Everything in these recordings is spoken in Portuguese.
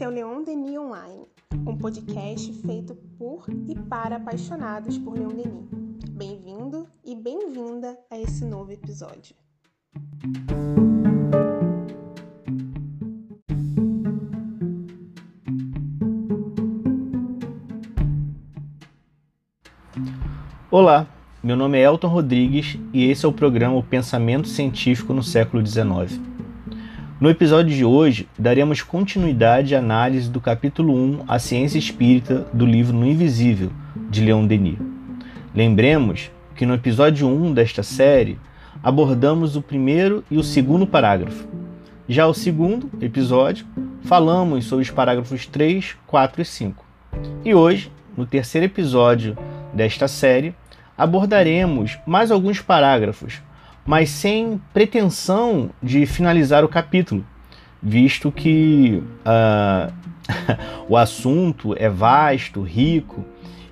Esse é o Leon Denis Online, um podcast feito por e para apaixonados por Leon Denis. Bem-vindo e bem-vinda a esse novo episódio. Olá, meu nome é Elton Rodrigues e esse é o programa Pensamento Científico no século XIX. No episódio de hoje, daremos continuidade à análise do capítulo 1, A Ciência Espírita, do livro No Invisível, de Leon Denis. Lembremos que no episódio 1 desta série abordamos o primeiro e o segundo parágrafo. Já o segundo episódio, falamos sobre os parágrafos 3, 4 e 5. E hoje, no terceiro episódio desta série, abordaremos mais alguns parágrafos mas sem pretensão de finalizar o capítulo, visto que uh, o assunto é vasto, rico,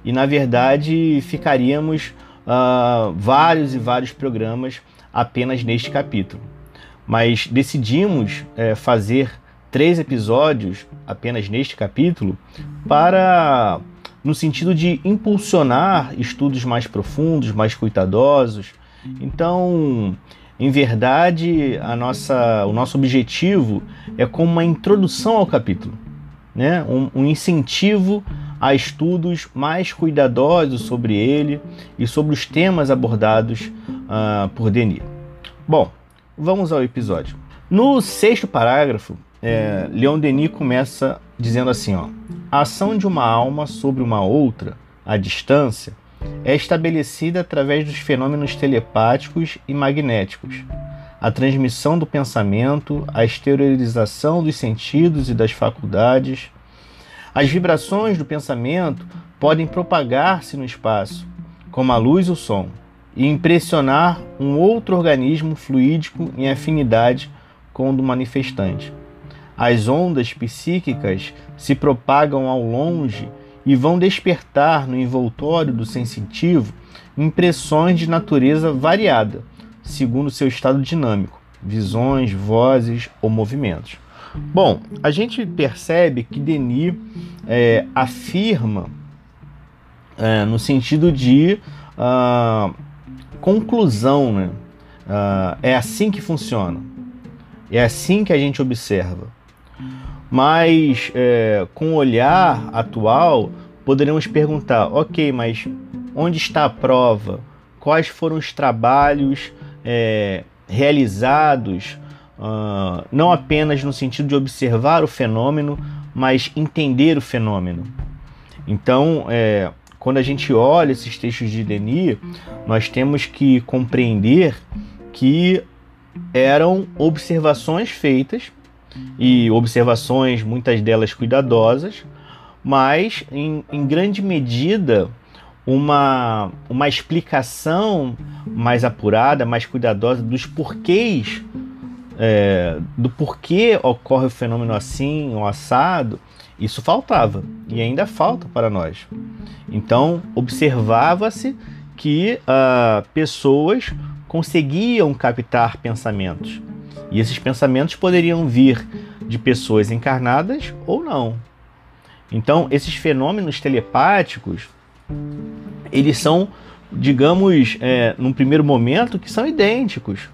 e na verdade ficaríamos uh, vários e vários programas apenas neste capítulo. Mas decidimos uh, fazer três episódios apenas neste capítulo para no sentido de impulsionar estudos mais profundos, mais cuidadosos, então, em verdade, a nossa, o nosso objetivo é como uma introdução ao capítulo, né? um, um incentivo a estudos mais cuidadosos sobre ele e sobre os temas abordados uh, por Denis. Bom, vamos ao episódio. No sexto parágrafo, é, Leon Denis começa dizendo assim: ó, a ação de uma alma sobre uma outra, à distância, é estabelecida através dos fenômenos telepáticos e magnéticos, a transmissão do pensamento, a exteriorização dos sentidos e das faculdades. As vibrações do pensamento podem propagar-se no espaço, como a luz e o som, e impressionar um outro organismo fluídico em afinidade com o do manifestante. As ondas psíquicas se propagam ao longe e vão despertar no envoltório do sensitivo impressões de natureza variada, segundo seu estado dinâmico, visões, vozes ou movimentos. Bom, a gente percebe que Denis é, afirma é, no sentido de uh, conclusão, né? Uh, é assim que funciona, é assim que a gente observa. Mas é, com o olhar atual, poderemos perguntar: ok, mas onde está a prova? Quais foram os trabalhos é, realizados, uh, não apenas no sentido de observar o fenômeno, mas entender o fenômeno? Então, é, quando a gente olha esses textos de Denis, nós temos que compreender que eram observações feitas e observações, muitas delas cuidadosas, mas em, em grande medida uma, uma explicação mais apurada, mais cuidadosa dos porquês, é, do porquê ocorre o fenômeno assim ou assado, isso faltava e ainda falta para nós. Então, observava-se que uh, pessoas conseguiam captar pensamentos e esses pensamentos poderiam vir de pessoas encarnadas ou não. Então, esses fenômenos telepáticos, eles são, digamos, é, num primeiro momento, que são idênticos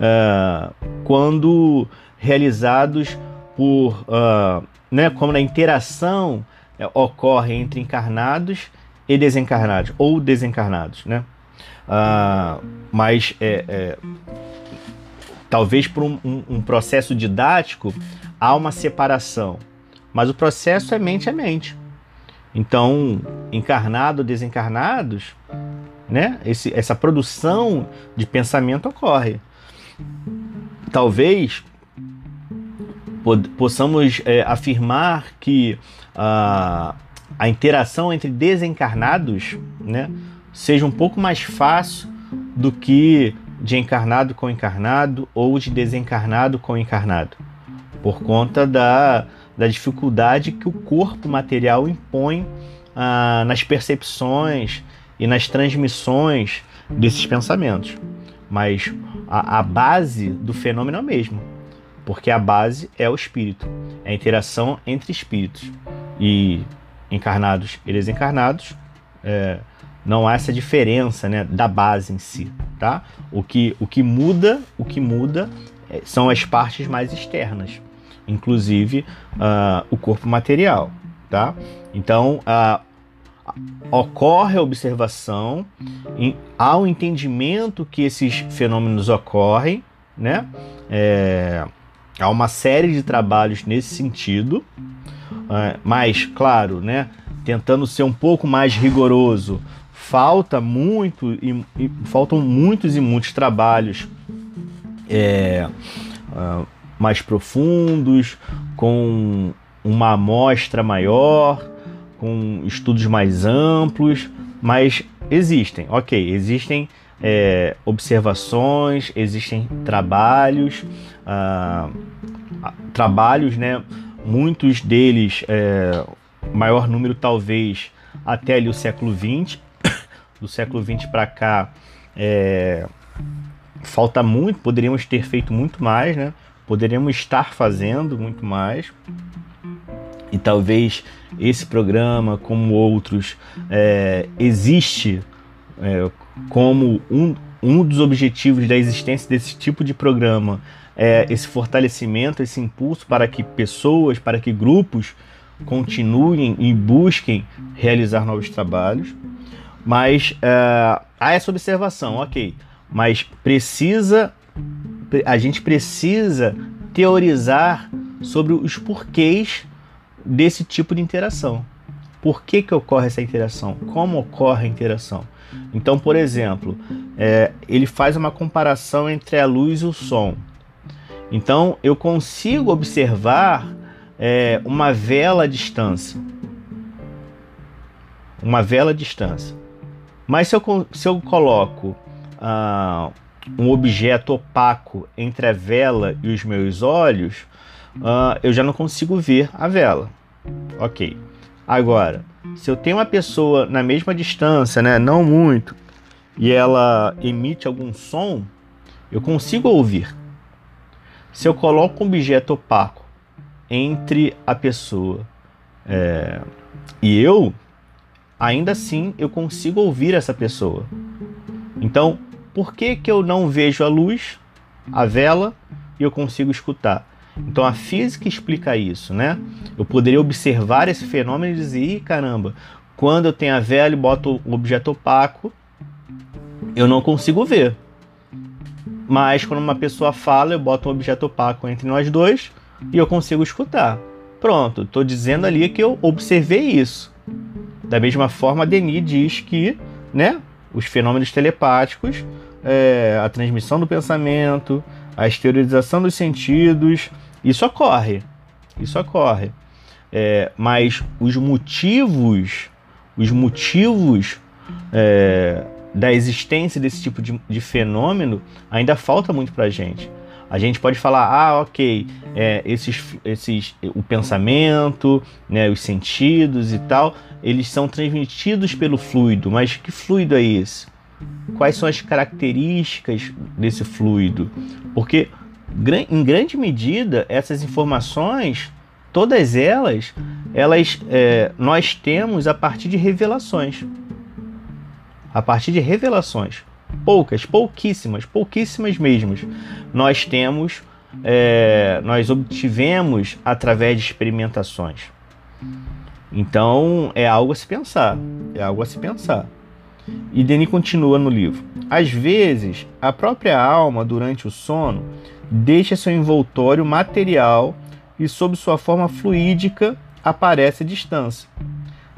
é, quando realizados por, uh, né, como na interação é, ocorre entre encarnados e desencarnados, ou desencarnados, né? Uh, mas é, é, Talvez por um, um, um processo didático há uma separação, mas o processo é mente a mente. Então, encarnado, desencarnados, né? Esse, essa produção de pensamento ocorre. Talvez possamos é, afirmar que a, a interação entre desencarnados né, seja um pouco mais fácil do que de encarnado com encarnado ou de desencarnado com encarnado, por conta da, da dificuldade que o corpo material impõe ah, nas percepções e nas transmissões desses pensamentos. Mas a, a base do fenômeno é a mesma. porque a base é o espírito, é a interação entre espíritos e encarnados e desencarnados. É, não há essa diferença né, da base em si, tá? O que, o que muda, o que muda é, são as partes mais externas, inclusive uh, o corpo material, tá? Então, uh, ocorre a observação, em, há o entendimento que esses fenômenos ocorrem, né? É, há uma série de trabalhos nesse sentido, é, mas, claro, né? Tentando ser um pouco mais rigoroso, falta muito e, e faltam muitos e muitos trabalhos é, uh, mais profundos, com uma amostra maior, com estudos mais amplos, mas existem, ok, existem é, observações, existem trabalhos, uh, trabalhos, né? Muitos deles, é, maior número talvez até ali o século XX, do século XX para cá, é, falta muito, poderíamos ter feito muito mais, né? Poderíamos estar fazendo muito mais. E talvez esse programa, como outros, é, existe é, como um, um dos objetivos da existência desse tipo de programa é esse fortalecimento, esse impulso para que pessoas, para que grupos continuem e busquem realizar novos trabalhos. Mas uh, há essa observação, ok. Mas precisa, a gente precisa teorizar sobre os porquês desse tipo de interação. Por que, que ocorre essa interação? Como ocorre a interação? Então, por exemplo, é, ele faz uma comparação entre a luz e o som. Então, eu consigo observar é, uma vela à distância. Uma vela à distância. Mas se eu, se eu coloco ah, um objeto opaco entre a vela e os meus olhos, ah, eu já não consigo ver a vela. Ok. Agora, se eu tenho uma pessoa na mesma distância, né, não muito, e ela emite algum som, eu consigo ouvir. Se eu coloco um objeto opaco entre a pessoa é, e eu, ainda assim eu consigo ouvir essa pessoa. Então, por que, que eu não vejo a luz, a vela, e eu consigo escutar? Então a física explica isso, né? Eu poderia observar esse fenômeno e dizer, caramba, quando eu tenho a vela e boto o objeto opaco, eu não consigo ver. Mas quando uma pessoa fala, eu boto um objeto opaco entre nós dois e eu consigo escutar. Pronto, estou dizendo ali que eu observei isso. Da mesma forma, Denis diz que né, os fenômenos telepáticos, é, a transmissão do pensamento, a exteriorização dos sentidos, isso ocorre. Isso ocorre. É, mas os motivos, os motivos é, da existência desse tipo de, de fenômeno ainda falta muito para gente. A gente pode falar, ah, ok, é, esses, esses, o pensamento, né, os sentidos e tal, eles são transmitidos pelo fluido, mas que fluido é esse? Quais são as características desse fluido? Porque, em grande medida, essas informações, todas elas, elas é, nós temos a partir de revelações. A partir de revelações poucas, pouquíssimas, pouquíssimas mesmo, nós temos, é, nós obtivemos através de experimentações. Então é algo a se pensar, é algo a se pensar. E Denis continua no livro. Às vezes, a própria alma, durante o sono, deixa seu envoltório material e, sob sua forma fluídica, aparece à distância.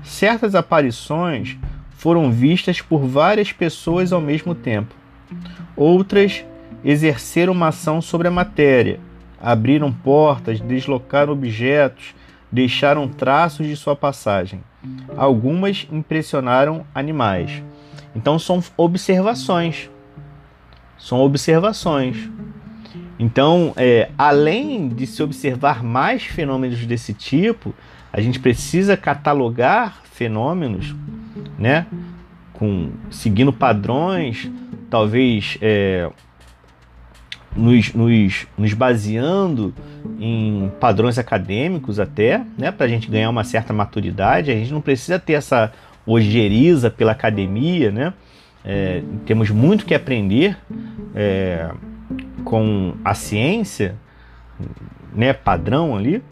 Certas aparições foram vistas por várias pessoas ao mesmo tempo. Outras exerceram uma ação sobre a matéria, abriram portas, deslocaram objetos, deixaram traços de sua passagem. Algumas impressionaram animais. Então são observações. São observações. Então, é, além de se observar mais fenômenos desse tipo, a gente precisa catalogar fenômenos né? Com seguindo padrões, talvez é, nos, nos, nos baseando em padrões acadêmicos até, né, para a gente ganhar uma certa maturidade. A gente não precisa ter essa ojeriza pela academia, né? É, temos muito que aprender é, com a ciência, né, padrão ali.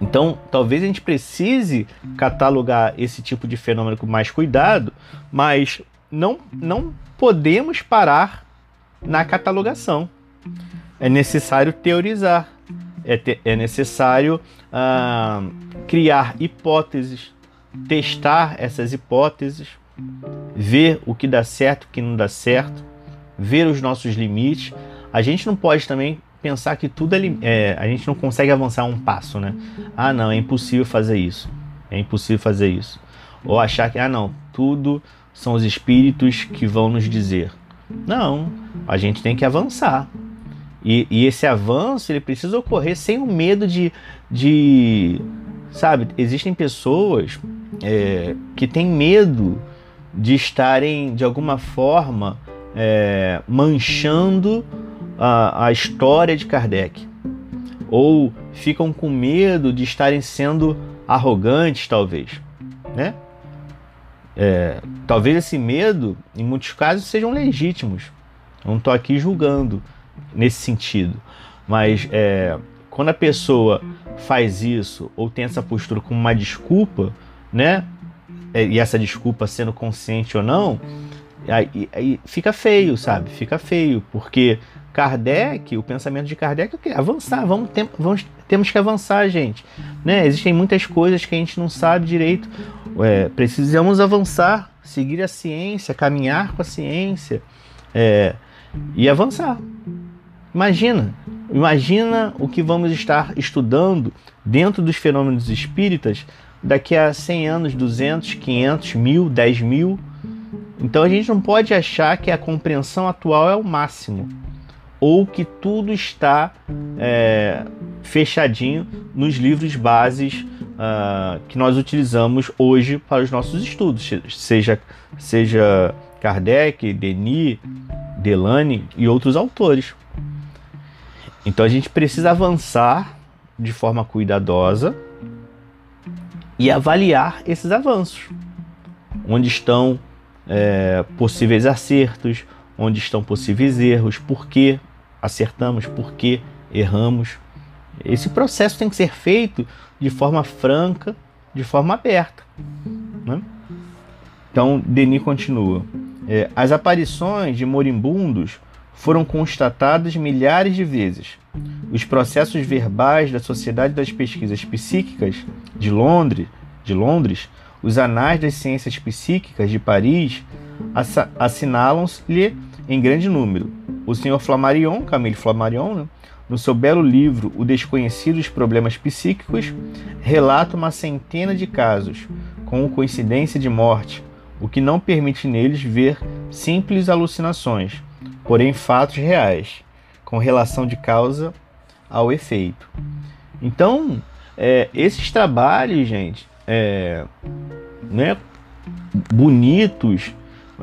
Então, talvez a gente precise catalogar esse tipo de fenômeno com mais cuidado, mas não, não podemos parar na catalogação. É necessário teorizar, é, te, é necessário ah, criar hipóteses, testar essas hipóteses, ver o que dá certo, o que não dá certo, ver os nossos limites. A gente não pode também pensar que tudo é, é, a gente não consegue avançar um passo, né? Ah, não, é impossível fazer isso. É impossível fazer isso. Ou achar que, ah, não, tudo são os espíritos que vão nos dizer. Não, a gente tem que avançar. E, e esse avanço ele precisa ocorrer sem o medo de, de sabe? Existem pessoas é, que têm medo de estarem de alguma forma é, manchando a, a história de Kardec, ou ficam com medo de estarem sendo arrogantes, talvez, né? É, talvez esse medo, em muitos casos, sejam legítimos. Não estou aqui julgando nesse sentido, mas é, quando a pessoa faz isso ou tem essa postura como uma desculpa, né? É, e essa desculpa sendo consciente ou não, aí, aí fica feio, sabe? Fica feio, porque Kardec, o pensamento de Kardec é avançar, vamos, tem, vamos, temos que avançar, gente. Né? Existem muitas coisas que a gente não sabe direito. É, precisamos avançar, seguir a ciência, caminhar com a ciência é, e avançar. Imagina, imagina o que vamos estar estudando dentro dos fenômenos espíritas daqui a 100 anos, 200, 500, mil, 10 mil. Então a gente não pode achar que a compreensão atual é o máximo ou que tudo está é, fechadinho nos livros bases uh, que nós utilizamos hoje para os nossos estudos, seja, seja Kardec, Denis, Delane e outros autores. Então a gente precisa avançar de forma cuidadosa e avaliar esses avanços. Onde estão é, possíveis acertos, onde estão possíveis erros, por que acertamos, por que erramos. Esse processo tem que ser feito de forma franca, de forma aberta. Né? Então, Denis continua. É, as aparições de moribundos foram constatadas milhares de vezes. Os processos verbais da Sociedade das Pesquisas Psíquicas de Londres, de Londres os anais das ciências psíquicas de Paris assinalam-lhe em grande número. O Sr. Flammarion, Camille Flammarion, né, no seu belo livro O Desconhecido dos Problemas Psíquicos, relata uma centena de casos com coincidência de morte, o que não permite neles ver simples alucinações, porém fatos reais, com relação de causa ao efeito. Então, é, esses trabalhos, gente, é, né, bonitos,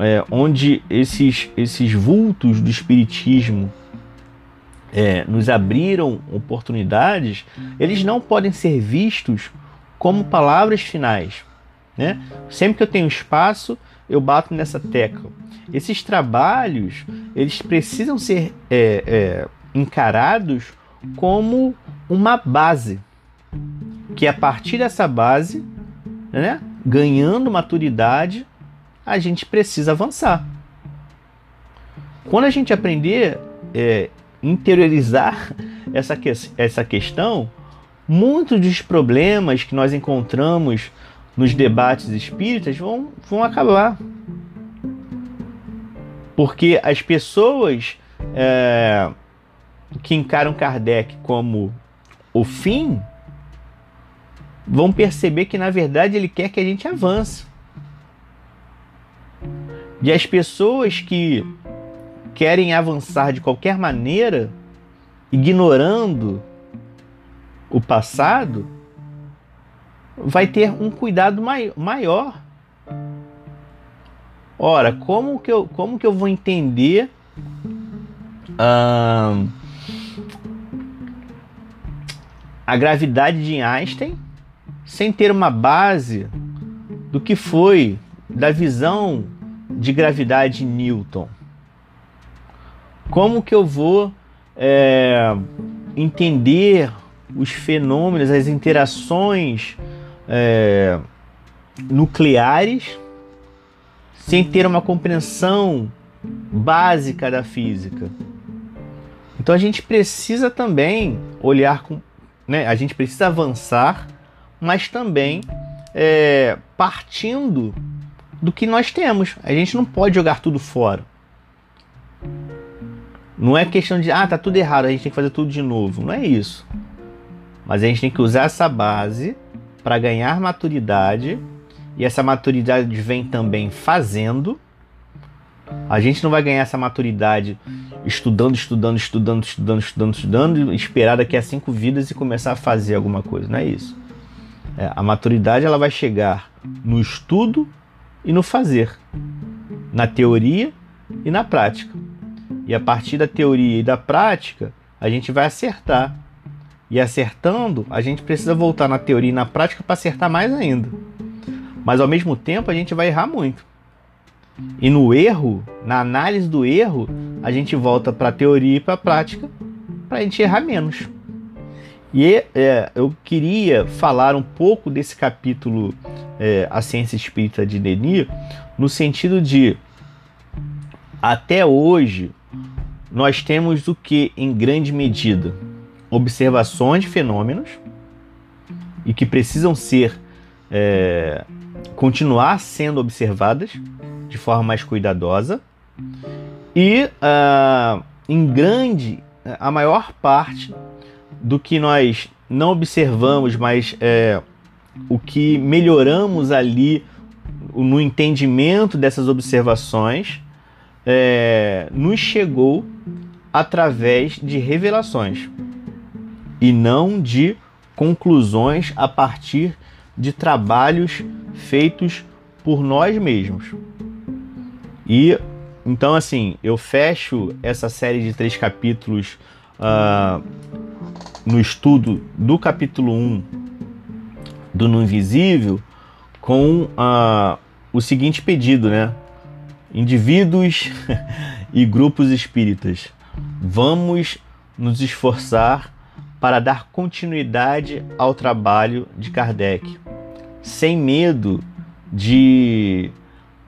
é, onde esses, esses vultos do espiritismo é, nos abriram oportunidades, eles não podem ser vistos como palavras finais. Né? Sempre que eu tenho espaço, eu bato nessa tecla. Esses trabalhos eles precisam ser é, é, encarados como uma base, que a partir dessa base, né, ganhando maturidade, a gente precisa avançar. Quando a gente aprender é, interiorizar essa, que, essa questão, muitos dos problemas que nós encontramos nos debates espíritas vão, vão acabar. Porque as pessoas é, que encaram Kardec como o fim vão perceber que na verdade ele quer que a gente avance. E as pessoas que querem avançar de qualquer maneira, ignorando o passado, vai ter um cuidado maior. Ora, como que eu, como que eu vou entender uh, a gravidade de Einstein sem ter uma base do que foi da visão de gravidade de Newton. Como que eu vou é, entender os fenômenos, as interações é, nucleares sem ter uma compreensão básica da física? Então a gente precisa também olhar com, né, a gente precisa avançar, mas também é, partindo do que nós temos. A gente não pode jogar tudo fora. Não é questão de, ah, tá tudo errado, a gente tem que fazer tudo de novo. Não é isso. Mas a gente tem que usar essa base para ganhar maturidade. E essa maturidade vem também fazendo. A gente não vai ganhar essa maturidade estudando, estudando, estudando, estudando, estudando, estudando, esperar daqui a cinco vidas e começar a fazer alguma coisa. Não é isso. É, a maturidade ela vai chegar no estudo e no fazer, na teoria e na prática. E a partir da teoria e da prática, a gente vai acertar. E acertando, a gente precisa voltar na teoria e na prática para acertar mais ainda. Mas ao mesmo tempo, a gente vai errar muito. E no erro, na análise do erro, a gente volta para a teoria e para a prática para a gente errar menos. E é, eu queria falar um pouco desse capítulo é, A Ciência Espírita de Denis, no sentido de até hoje nós temos o que em grande medida? Observações de fenômenos e que precisam ser é, continuar sendo observadas de forma mais cuidadosa e uh, em grande a maior parte do que nós não observamos, mas é, o que melhoramos ali no entendimento dessas observações é, nos chegou através de revelações e não de conclusões a partir de trabalhos feitos por nós mesmos. E então, assim, eu fecho essa série de três capítulos uh, no estudo do capítulo 1 do No Invisível com uh, o seguinte pedido, né? Indivíduos e grupos espíritas, vamos nos esforçar para dar continuidade ao trabalho de Kardec, sem medo de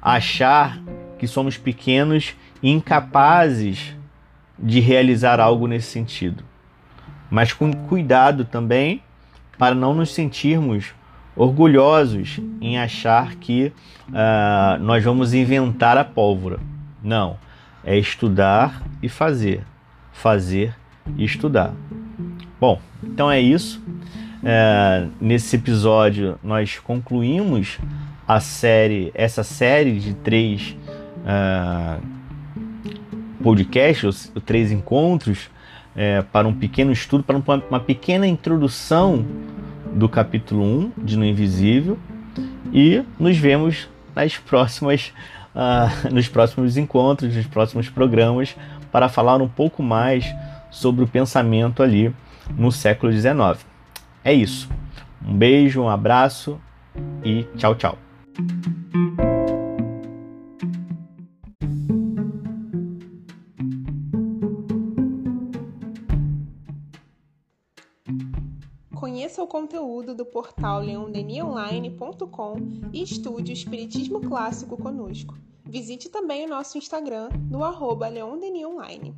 achar que somos pequenos e incapazes de realizar algo nesse sentido mas com cuidado também para não nos sentirmos orgulhosos em achar que uh, nós vamos inventar a pólvora. Não, é estudar e fazer, fazer e estudar. Bom, então é isso. Uh, nesse episódio nós concluímos a série, essa série de três uh, podcasts, três encontros é, para um pequeno estudo, para uma pequena introdução do capítulo 1 de No Invisível e nos vemos nas próximas, uh, nos próximos encontros, nos próximos programas para falar um pouco mais sobre o pensamento ali no século XIX. É isso. Um beijo, um abraço e tchau, tchau. Do portal leondenionline.com e estude o Espiritismo Clássico conosco. Visite também o nosso Instagram no arroba leondenionline.